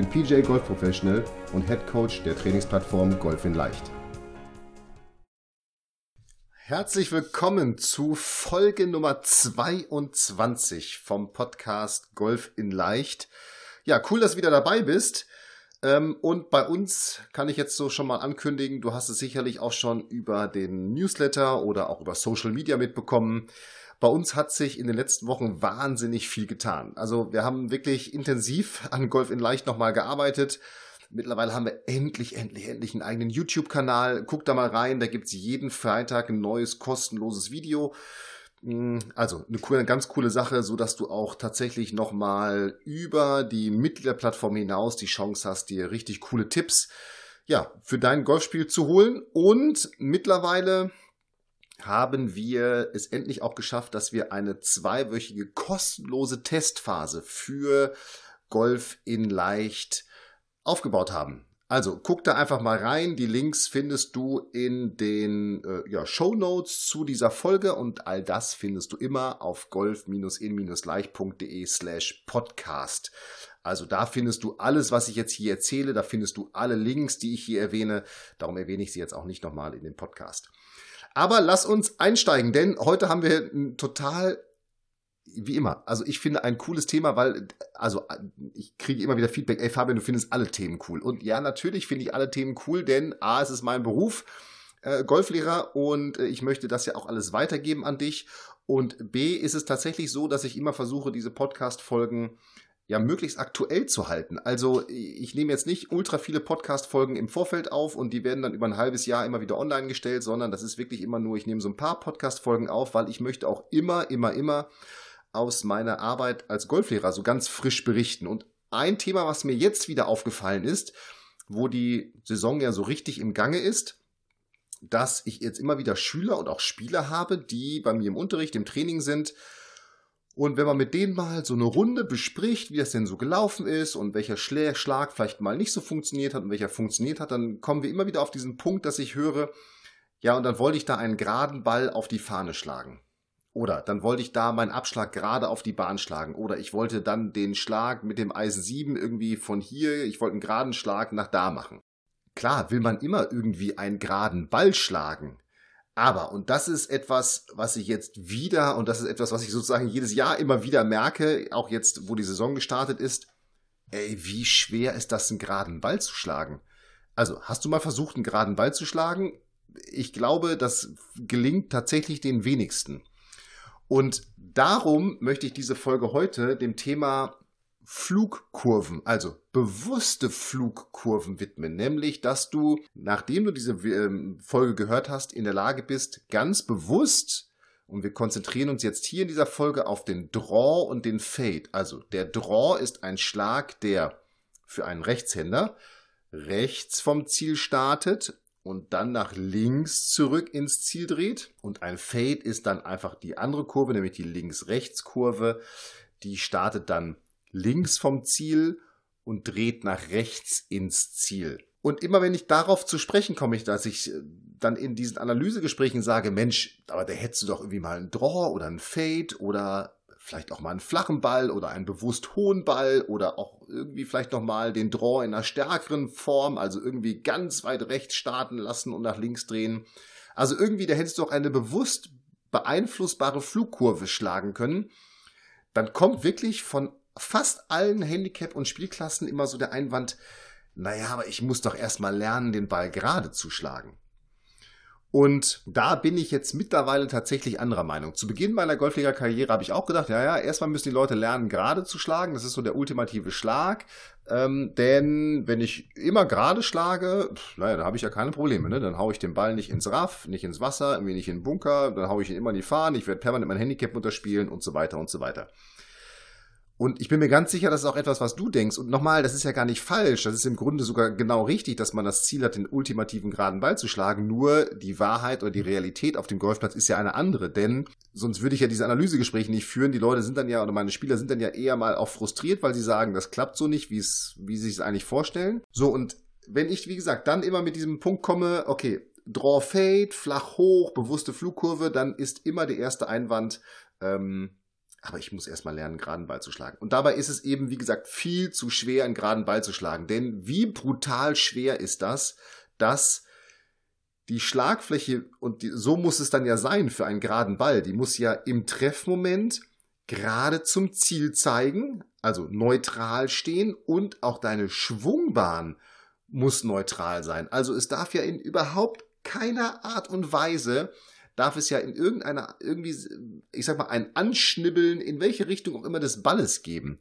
bin PJ Golf Professional und Head Coach der Trainingsplattform Golf in Leicht. Herzlich willkommen zu Folge Nummer 22 vom Podcast Golf in Leicht. Ja, cool, dass du wieder dabei bist. Ähm, und bei uns kann ich jetzt so schon mal ankündigen, du hast es sicherlich auch schon über den Newsletter oder auch über Social Media mitbekommen. Bei uns hat sich in den letzten Wochen wahnsinnig viel getan. Also wir haben wirklich intensiv an Golf in Leicht nochmal gearbeitet Mittlerweile haben wir endlich, endlich, endlich einen eigenen YouTube-Kanal. Guck da mal rein, da gibt's jeden Freitag ein neues kostenloses Video. Mm, also eine, coole, eine ganz coole Sache, so dass du auch tatsächlich nochmal über die Mitgliederplattform hinaus die Chance hast, dir richtig coole Tipps ja, für dein Golfspiel zu holen. Und mittlerweile haben wir es endlich auch geschafft, dass wir eine zweiwöchige kostenlose Testphase für Golf in leicht aufgebaut haben. Also guck da einfach mal rein. Die Links findest du in den äh, ja, Show Notes zu dieser Folge und all das findest du immer auf golf-in-leicht.de slash podcast. Also da findest du alles, was ich jetzt hier erzähle. Da findest du alle Links, die ich hier erwähne. Darum erwähne ich sie jetzt auch nicht nochmal in dem Podcast. Aber lass uns einsteigen, denn heute haben wir ein total wie immer, also ich finde ein cooles Thema, weil, also ich kriege immer wieder Feedback, ey Fabian, du findest alle Themen cool. Und ja, natürlich finde ich alle Themen cool, denn A, es ist mein Beruf, äh, Golflehrer, und äh, ich möchte das ja auch alles weitergeben an dich. Und B, ist es tatsächlich so, dass ich immer versuche, diese Podcast-Folgen ja möglichst aktuell zu halten. Also ich nehme jetzt nicht ultra viele Podcast-Folgen im Vorfeld auf und die werden dann über ein halbes Jahr immer wieder online gestellt, sondern das ist wirklich immer nur, ich nehme so ein paar Podcast-Folgen auf, weil ich möchte auch immer, immer, immer aus meiner Arbeit als Golflehrer so ganz frisch berichten. Und ein Thema, was mir jetzt wieder aufgefallen ist, wo die Saison ja so richtig im Gange ist, dass ich jetzt immer wieder Schüler und auch Spieler habe, die bei mir im Unterricht, im Training sind. Und wenn man mit denen mal so eine Runde bespricht, wie das denn so gelaufen ist und welcher Schlag vielleicht mal nicht so funktioniert hat und welcher funktioniert hat, dann kommen wir immer wieder auf diesen Punkt, dass ich höre, ja, und dann wollte ich da einen geraden Ball auf die Fahne schlagen. Oder dann wollte ich da meinen Abschlag gerade auf die Bahn schlagen. Oder ich wollte dann den Schlag mit dem Eisen 7 irgendwie von hier, ich wollte einen geraden Schlag nach da machen. Klar will man immer irgendwie einen geraden Ball schlagen. Aber, und das ist etwas, was ich jetzt wieder, und das ist etwas, was ich sozusagen jedes Jahr immer wieder merke, auch jetzt, wo die Saison gestartet ist, ey, wie schwer ist das, einen geraden Ball zu schlagen? Also, hast du mal versucht, einen geraden Ball zu schlagen? Ich glaube, das gelingt tatsächlich den wenigsten. Und darum möchte ich diese Folge heute dem Thema Flugkurven, also bewusste Flugkurven widmen, nämlich dass du, nachdem du diese ähm, Folge gehört hast, in der Lage bist, ganz bewusst, und wir konzentrieren uns jetzt hier in dieser Folge auf den Draw und den Fade. Also der Draw ist ein Schlag, der für einen Rechtshänder rechts vom Ziel startet und dann nach links zurück ins Ziel dreht. Und ein Fade ist dann einfach die andere Kurve, nämlich die Links-Rechts-Kurve. Die startet dann links vom Ziel und dreht nach rechts ins Ziel. Und immer wenn ich darauf zu sprechen komme, dass ich äh, dann in diesen Analysegesprächen sage, Mensch, aber da hättest du doch irgendwie mal einen Draw oder einen Fade oder vielleicht auch mal einen flachen Ball oder einen bewusst hohen Ball oder auch irgendwie vielleicht nochmal den Draw in einer stärkeren Form, also irgendwie ganz weit rechts starten lassen und nach links drehen. Also irgendwie, da hättest du auch eine bewusst beeinflussbare Flugkurve schlagen können. Dann kommt wirklich von fast allen Handicap- und Spielklassen immer so der Einwand, naja, aber ich muss doch erstmal lernen, den Ball gerade zu schlagen. Und da bin ich jetzt mittlerweile tatsächlich anderer Meinung. Zu Beginn meiner Golfliga-Karriere habe ich auch gedacht, ja, ja, erstmal müssen die Leute lernen, gerade zu schlagen. Das ist so der ultimative Schlag. Ähm, denn wenn ich immer gerade schlage, naja, dann habe ich ja keine Probleme. Ne? Dann haue ich den Ball nicht ins Raff, nicht ins Wasser, irgendwie nicht in den Bunker, dann haue ich ihn immer in die Fahne, ich werde permanent mein Handicap unterspielen und so weiter und so weiter. Und ich bin mir ganz sicher, das ist auch etwas, was du denkst. Und nochmal, das ist ja gar nicht falsch. Das ist im Grunde sogar genau richtig, dass man das Ziel hat, den ultimativen geraden Ball zu schlagen. Nur die Wahrheit oder die Realität auf dem Golfplatz ist ja eine andere. Denn sonst würde ich ja diese Analysegespräche nicht führen. Die Leute sind dann ja, oder meine Spieler sind dann ja eher mal auch frustriert, weil sie sagen, das klappt so nicht, wie es, wie sie es eigentlich vorstellen. So, und wenn ich, wie gesagt, dann immer mit diesem Punkt komme, okay, Draw Fade, flach hoch, bewusste Flugkurve, dann ist immer der erste Einwand, ähm, aber ich muss erstmal lernen, einen geraden Ball zu schlagen. Und dabei ist es eben, wie gesagt, viel zu schwer, einen geraden Ball zu schlagen. Denn wie brutal schwer ist das, dass die Schlagfläche, und die, so muss es dann ja sein für einen geraden Ball, die muss ja im Treffmoment gerade zum Ziel zeigen, also neutral stehen und auch deine Schwungbahn muss neutral sein. Also es darf ja in überhaupt keiner Art und Weise darf es ja in irgendeiner, irgendwie, ich sag mal, ein Anschnibbeln, in welche Richtung auch immer des Balles geben.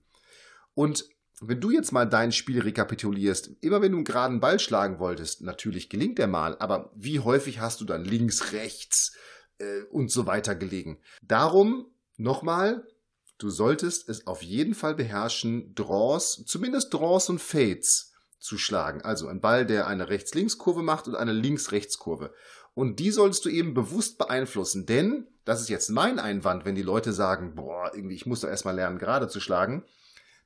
Und wenn du jetzt mal dein Spiel rekapitulierst, immer wenn du einen geraden Ball schlagen wolltest, natürlich gelingt der mal, aber wie häufig hast du dann links, rechts äh, und so weiter gelegen? Darum nochmal, du solltest es auf jeden Fall beherrschen, Draws, zumindest Draws und Fades zu schlagen. Also ein Ball, der eine Rechts-Links-Kurve macht und eine Links-Rechts-Kurve. Und die solltest du eben bewusst beeinflussen, denn das ist jetzt mein Einwand, wenn die Leute sagen, boah, irgendwie, ich muss doch erstmal lernen, gerade zu schlagen.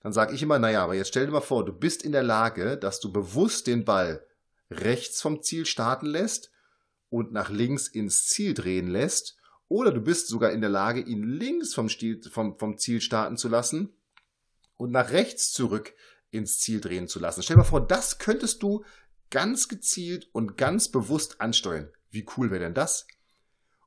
Dann sage ich immer, naja, aber jetzt stell dir mal vor, du bist in der Lage, dass du bewusst den Ball rechts vom Ziel starten lässt und nach links ins Ziel drehen lässt. Oder du bist sogar in der Lage, ihn links vom, Stil, vom, vom Ziel starten zu lassen und nach rechts zurück ins Ziel drehen zu lassen. Stell dir mal vor, das könntest du ganz gezielt und ganz bewusst ansteuern. Wie cool wäre denn das?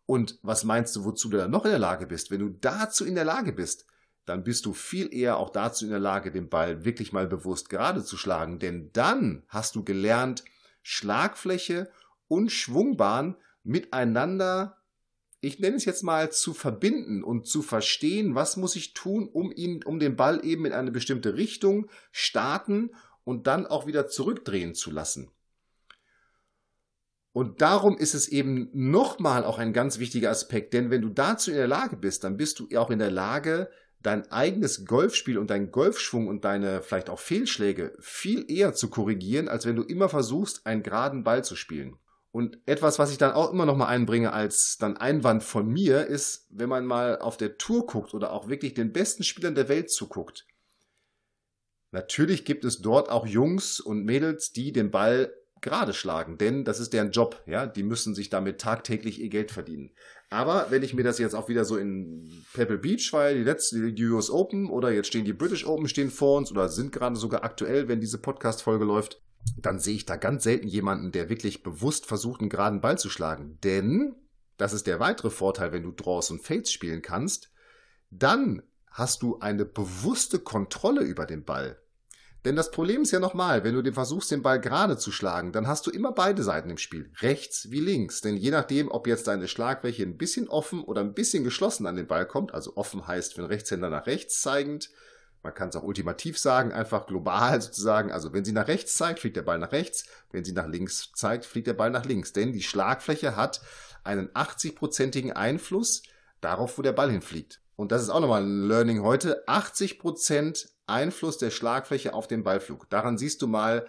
Und was meinst du, wozu du dann noch in der Lage bist? Wenn du dazu in der Lage bist, dann bist du viel eher auch dazu in der Lage, den Ball wirklich mal bewusst gerade zu schlagen. Denn dann hast du gelernt, Schlagfläche und Schwungbahn miteinander, ich nenne es jetzt mal, zu verbinden und zu verstehen, was muss ich tun, um ihn, um den Ball eben in eine bestimmte Richtung starten und dann auch wieder zurückdrehen zu lassen. Und darum ist es eben nochmal auch ein ganz wichtiger Aspekt, denn wenn du dazu in der Lage bist, dann bist du auch in der Lage, dein eigenes Golfspiel und deinen Golfschwung und deine vielleicht auch Fehlschläge viel eher zu korrigieren, als wenn du immer versuchst, einen geraden Ball zu spielen. Und etwas, was ich dann auch immer noch mal einbringe als dann Einwand von mir, ist, wenn man mal auf der Tour guckt oder auch wirklich den besten Spielern der Welt zuguckt. Natürlich gibt es dort auch Jungs und Mädels, die den Ball gerade schlagen, denn das ist deren Job, ja, die müssen sich damit tagtäglich ihr Geld verdienen. Aber wenn ich mir das jetzt auch wieder so in Pebble Beach, weil die letzte, die US Open oder jetzt stehen die British Open stehen vor uns oder sind gerade sogar aktuell, wenn diese Podcast-Folge läuft, dann sehe ich da ganz selten jemanden, der wirklich bewusst versucht, einen geraden Ball zu schlagen. Denn, das ist der weitere Vorteil, wenn du Draws und Fades spielen kannst, dann hast du eine bewusste Kontrolle über den Ball. Denn das Problem ist ja nochmal, wenn du den versuchst, den Ball gerade zu schlagen, dann hast du immer beide Seiten im Spiel. Rechts wie links. Denn je nachdem, ob jetzt deine Schlagfläche ein bisschen offen oder ein bisschen geschlossen an den Ball kommt, also offen heißt den Rechtshänder nach rechts zeigend, man kann es auch ultimativ sagen, einfach global sozusagen. Also wenn sie nach rechts zeigt, fliegt der Ball nach rechts. Wenn sie nach links zeigt, fliegt der Ball nach links. Denn die Schlagfläche hat einen 80-prozentigen Einfluss darauf, wo der Ball hinfliegt. Und das ist auch nochmal ein Learning heute. 80 Prozent Einfluss der Schlagfläche auf den Ballflug. Daran siehst du mal,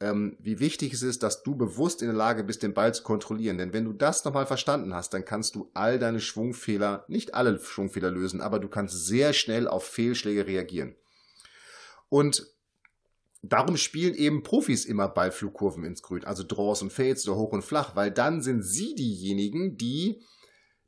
ähm, wie wichtig es ist, dass du bewusst in der Lage bist, den Ball zu kontrollieren. Denn wenn du das nochmal verstanden hast, dann kannst du all deine Schwungfehler, nicht alle Schwungfehler lösen, aber du kannst sehr schnell auf Fehlschläge reagieren. Und darum spielen eben Profis immer Ballflugkurven ins Grün, also Draws und Fades oder hoch und flach, weil dann sind sie diejenigen, die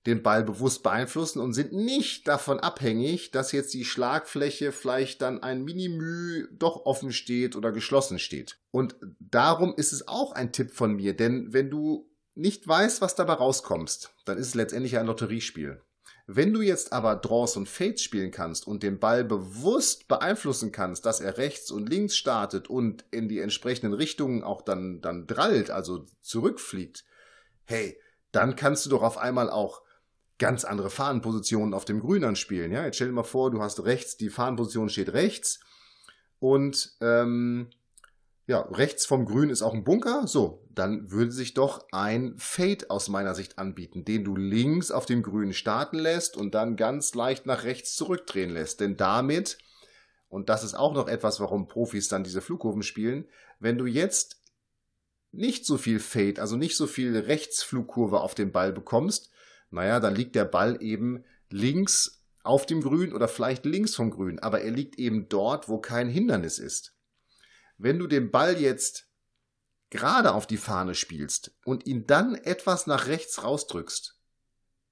den Ball bewusst beeinflussen und sind nicht davon abhängig, dass jetzt die Schlagfläche vielleicht dann ein Minimü doch offen steht oder geschlossen steht. Und darum ist es auch ein Tipp von mir, denn wenn du nicht weißt, was dabei rauskommst, dann ist es letztendlich ein Lotteriespiel. Wenn du jetzt aber Draws und Fades spielen kannst und den Ball bewusst beeinflussen kannst, dass er rechts und links startet und in die entsprechenden Richtungen auch dann, dann drallt, also zurückfliegt, hey, dann kannst du doch auf einmal auch ganz andere Fahnenpositionen auf dem Grün anspielen. Ja, jetzt stell dir mal vor, du hast rechts, die Fahnenposition steht rechts und ähm, ja, rechts vom Grün ist auch ein Bunker. So, dann würde sich doch ein Fade aus meiner Sicht anbieten, den du links auf dem Grün starten lässt und dann ganz leicht nach rechts zurückdrehen lässt. Denn damit und das ist auch noch etwas, warum Profis dann diese Flugkurven spielen, wenn du jetzt nicht so viel Fade, also nicht so viel Rechtsflugkurve auf den Ball bekommst, naja, dann liegt der Ball eben links auf dem Grün oder vielleicht links vom Grün, aber er liegt eben dort, wo kein Hindernis ist. Wenn du den Ball jetzt gerade auf die Fahne spielst und ihn dann etwas nach rechts rausdrückst,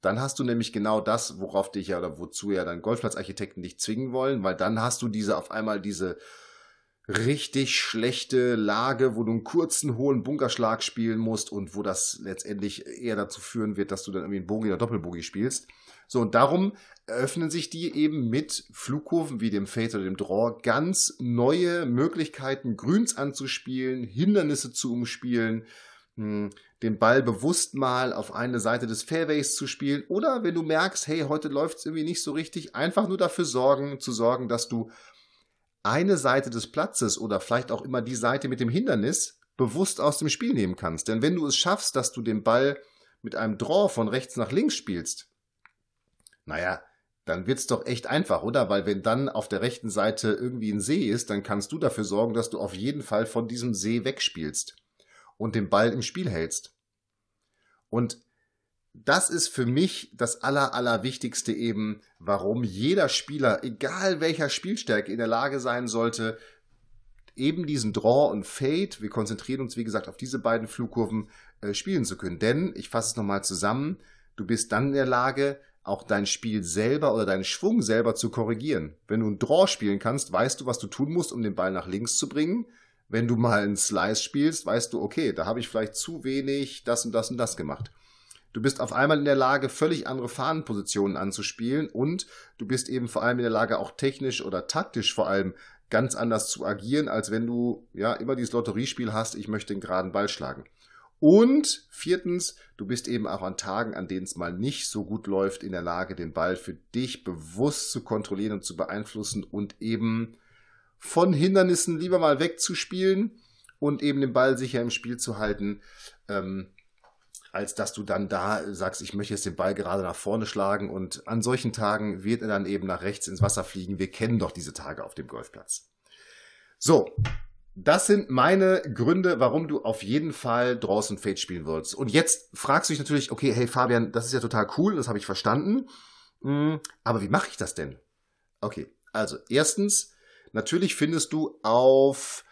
dann hast du nämlich genau das, worauf dich ja oder wozu ja dann Golfplatzarchitekten dich zwingen wollen, weil dann hast du diese auf einmal diese richtig schlechte Lage, wo du einen kurzen, hohen Bunkerschlag spielen musst und wo das letztendlich eher dazu führen wird, dass du dann irgendwie einen Bogie oder Doppelbogie spielst. So, und darum eröffnen sich die eben mit Flugkurven wie dem Fate oder dem Draw ganz neue Möglichkeiten, Grüns anzuspielen, Hindernisse zu umspielen, hm, den Ball bewusst mal auf eine Seite des Fairways zu spielen oder wenn du merkst, hey, heute läuft es irgendwie nicht so richtig, einfach nur dafür sorgen, zu sorgen, dass du eine Seite des Platzes oder vielleicht auch immer die Seite mit dem Hindernis bewusst aus dem Spiel nehmen kannst. Denn wenn du es schaffst, dass du den Ball mit einem Draw von rechts nach links spielst, naja, dann wird's doch echt einfach, oder? Weil wenn dann auf der rechten Seite irgendwie ein See ist, dann kannst du dafür sorgen, dass du auf jeden Fall von diesem See wegspielst und den Ball im Spiel hältst. Und das ist für mich das aller, allerwichtigste eben, warum jeder Spieler, egal welcher Spielstärke, in der Lage sein sollte, eben diesen Draw und Fade, wir konzentrieren uns wie gesagt auf diese beiden Flugkurven, äh, spielen zu können. Denn, ich fasse es nochmal zusammen, du bist dann in der Lage, auch dein Spiel selber oder deinen Schwung selber zu korrigieren. Wenn du einen Draw spielen kannst, weißt du, was du tun musst, um den Ball nach links zu bringen. Wenn du mal einen Slice spielst, weißt du, okay, da habe ich vielleicht zu wenig das und das und das gemacht. Du bist auf einmal in der Lage, völlig andere Fahnenpositionen anzuspielen und du bist eben vor allem in der Lage, auch technisch oder taktisch vor allem ganz anders zu agieren, als wenn du ja immer dieses Lotteriespiel hast, ich möchte den geraden Ball schlagen. Und viertens, du bist eben auch an Tagen, an denen es mal nicht so gut läuft, in der Lage, den Ball für dich bewusst zu kontrollieren und zu beeinflussen und eben von Hindernissen lieber mal wegzuspielen und eben den Ball sicher im Spiel zu halten. Ähm, als dass du dann da sagst, ich möchte jetzt den Ball gerade nach vorne schlagen und an solchen Tagen wird er dann eben nach rechts ins Wasser fliegen. Wir kennen doch diese Tage auf dem Golfplatz. So, das sind meine Gründe, warum du auf jeden Fall draußen Fade spielen würdest. Und jetzt fragst du dich natürlich, okay, hey Fabian, das ist ja total cool, das habe ich verstanden. Hm, aber wie mache ich das denn? Okay, also erstens, natürlich findest du auf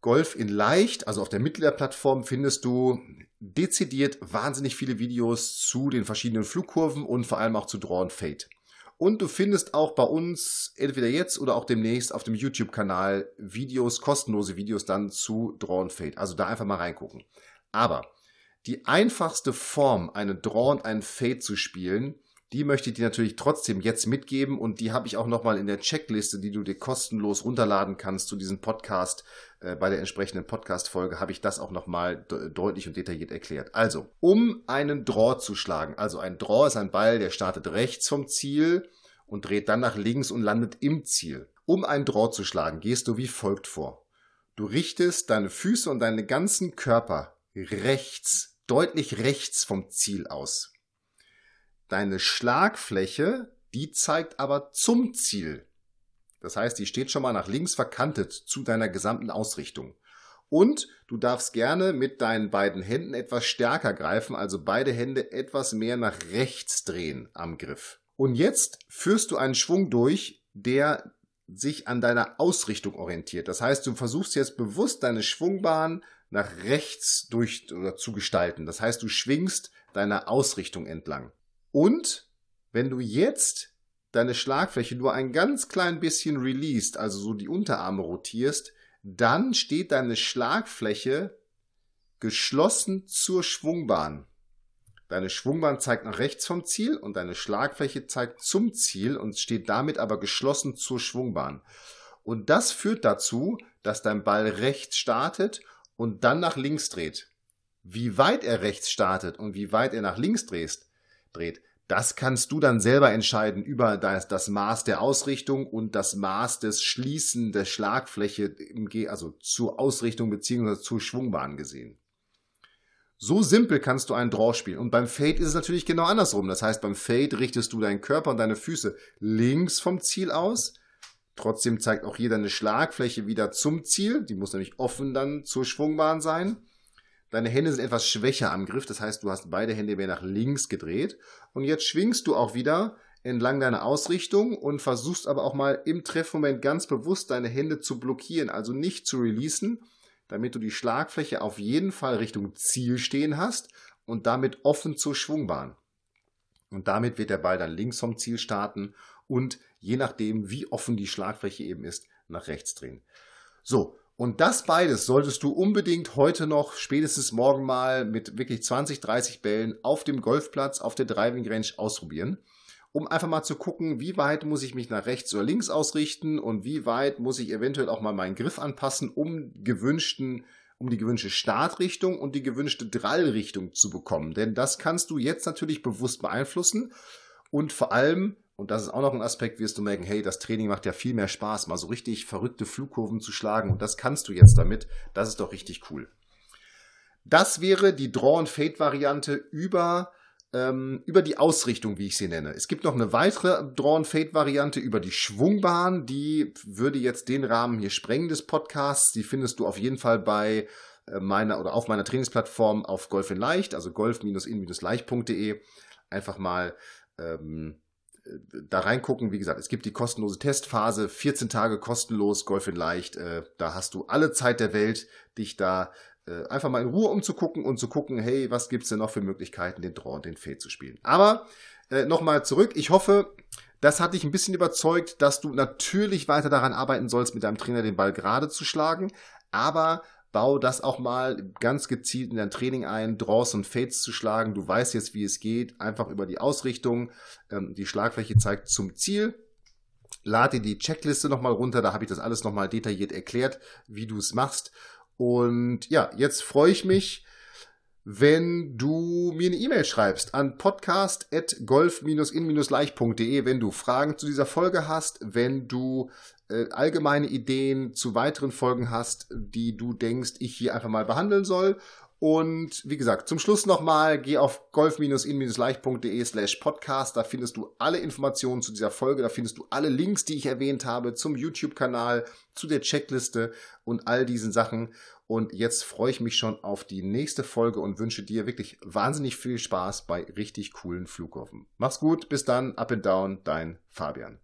Golf in Leicht, also auf der Mitgliederplattform, findest du dezidiert wahnsinnig viele Videos zu den verschiedenen Flugkurven und vor allem auch zu Draw and Fade. Und du findest auch bei uns entweder jetzt oder auch demnächst auf dem YouTube-Kanal Videos, kostenlose Videos dann zu Draw and Fade. Also da einfach mal reingucken. Aber die einfachste Form, einen Draw und einen Fade zu spielen, die möchte ich dir natürlich trotzdem jetzt mitgeben und die habe ich auch nochmal in der Checkliste, die du dir kostenlos runterladen kannst zu diesem Podcast. Äh, bei der entsprechenden Podcast-Folge habe ich das auch nochmal de deutlich und detailliert erklärt. Also, um einen Draw zu schlagen, also ein Draw ist ein Ball, der startet rechts vom Ziel und dreht dann nach links und landet im Ziel. Um einen Draw zu schlagen, gehst du wie folgt vor. Du richtest deine Füße und deinen ganzen Körper rechts, deutlich rechts vom Ziel aus. Deine Schlagfläche, die zeigt aber zum Ziel. Das heißt, die steht schon mal nach links verkantet zu deiner gesamten Ausrichtung. Und du darfst gerne mit deinen beiden Händen etwas stärker greifen, also beide Hände etwas mehr nach rechts drehen am Griff. Und jetzt führst du einen Schwung durch, der sich an deiner Ausrichtung orientiert. Das heißt, du versuchst jetzt bewusst deine Schwungbahn nach rechts durch oder zu gestalten. Das heißt, du schwingst deiner Ausrichtung entlang. Und wenn du jetzt deine Schlagfläche nur ein ganz klein bisschen released, also so die Unterarme rotierst, dann steht deine Schlagfläche geschlossen zur Schwungbahn. Deine Schwungbahn zeigt nach rechts vom Ziel und deine Schlagfläche zeigt zum Ziel und steht damit aber geschlossen zur Schwungbahn. Und das führt dazu, dass dein Ball rechts startet und dann nach links dreht. Wie weit er rechts startet und wie weit er nach links dreht, dreht. Das kannst du dann selber entscheiden über das, das Maß der Ausrichtung und das Maß des Schließen der Schlagfläche, im G, also zur Ausrichtung beziehungsweise zur Schwungbahn gesehen. So simpel kannst du einen Draw spielen. Und beim Fade ist es natürlich genau andersrum. Das heißt, beim Fade richtest du deinen Körper und deine Füße links vom Ziel aus, Trotzdem zeigt auch hier deine Schlagfläche wieder zum Ziel. Die muss nämlich offen dann zur Schwungbahn sein. Deine Hände sind etwas schwächer am Griff, das heißt, du hast beide Hände mehr nach links gedreht. Und jetzt schwingst du auch wieder entlang deiner Ausrichtung und versuchst aber auch mal im Treffmoment ganz bewusst deine Hände zu blockieren, also nicht zu releasen, damit du die Schlagfläche auf jeden Fall Richtung Ziel stehen hast und damit offen zur Schwungbahn. Und damit wird der Ball dann links vom Ziel starten und je nachdem, wie offen die Schlagfläche eben ist, nach rechts drehen. So, und das beides solltest du unbedingt heute noch, spätestens morgen mal mit wirklich 20, 30 Bällen auf dem Golfplatz, auf der Driving Range ausprobieren, um einfach mal zu gucken, wie weit muss ich mich nach rechts oder links ausrichten und wie weit muss ich eventuell auch mal meinen Griff anpassen, um gewünschten um die gewünschte Startrichtung und die gewünschte Drallrichtung zu bekommen. Denn das kannst du jetzt natürlich bewusst beeinflussen und vor allem und das ist auch noch ein Aspekt, wirst du merken, hey, das Training macht ja viel mehr Spaß, mal so richtig verrückte Flugkurven zu schlagen. Und das kannst du jetzt damit. Das ist doch richtig cool. Das wäre die Draw-and-Fade-Variante über, ähm, über die Ausrichtung, wie ich sie nenne. Es gibt noch eine weitere Draw-and-Fade-Variante über die Schwungbahn. Die würde jetzt den Rahmen hier sprengen des Podcasts. Die findest du auf jeden Fall bei äh, meiner oder auf meiner Trainingsplattform auf Golf in Leicht, also golf-in-leicht.de. Einfach mal ähm, da reingucken. Wie gesagt, es gibt die kostenlose Testphase, 14 Tage kostenlos, Golf in Leicht. Äh, da hast du alle Zeit der Welt, dich da äh, einfach mal in Ruhe umzugucken und zu gucken, hey, was gibt's denn noch für Möglichkeiten, den Draw und den Fade zu spielen. Aber äh, nochmal zurück. Ich hoffe, das hat dich ein bisschen überzeugt, dass du natürlich weiter daran arbeiten sollst, mit deinem Trainer den Ball gerade zu schlagen, aber bau das auch mal ganz gezielt in dein Training ein, Draws und Fades zu schlagen. Du weißt jetzt, wie es geht, einfach über die Ausrichtung. Ähm, die Schlagfläche zeigt zum Ziel. Lade die Checkliste nochmal runter, da habe ich das alles nochmal detailliert erklärt, wie du es machst. Und ja, jetzt freue ich mich, wenn du mir eine E-Mail schreibst an podcast.golf-in-leicht.de, wenn du Fragen zu dieser Folge hast, wenn du äh, allgemeine Ideen zu weiteren Folgen hast, die du denkst, ich hier einfach mal behandeln soll. Und wie gesagt, zum Schluss nochmal, geh auf golf-in-leicht.de slash podcast. Da findest du alle Informationen zu dieser Folge. Da findest du alle Links, die ich erwähnt habe, zum YouTube-Kanal, zu der Checkliste und all diesen Sachen. Und jetzt freue ich mich schon auf die nächste Folge und wünsche dir wirklich wahnsinnig viel Spaß bei richtig coolen Flughoffen. Mach's gut, bis dann, up and down, dein Fabian.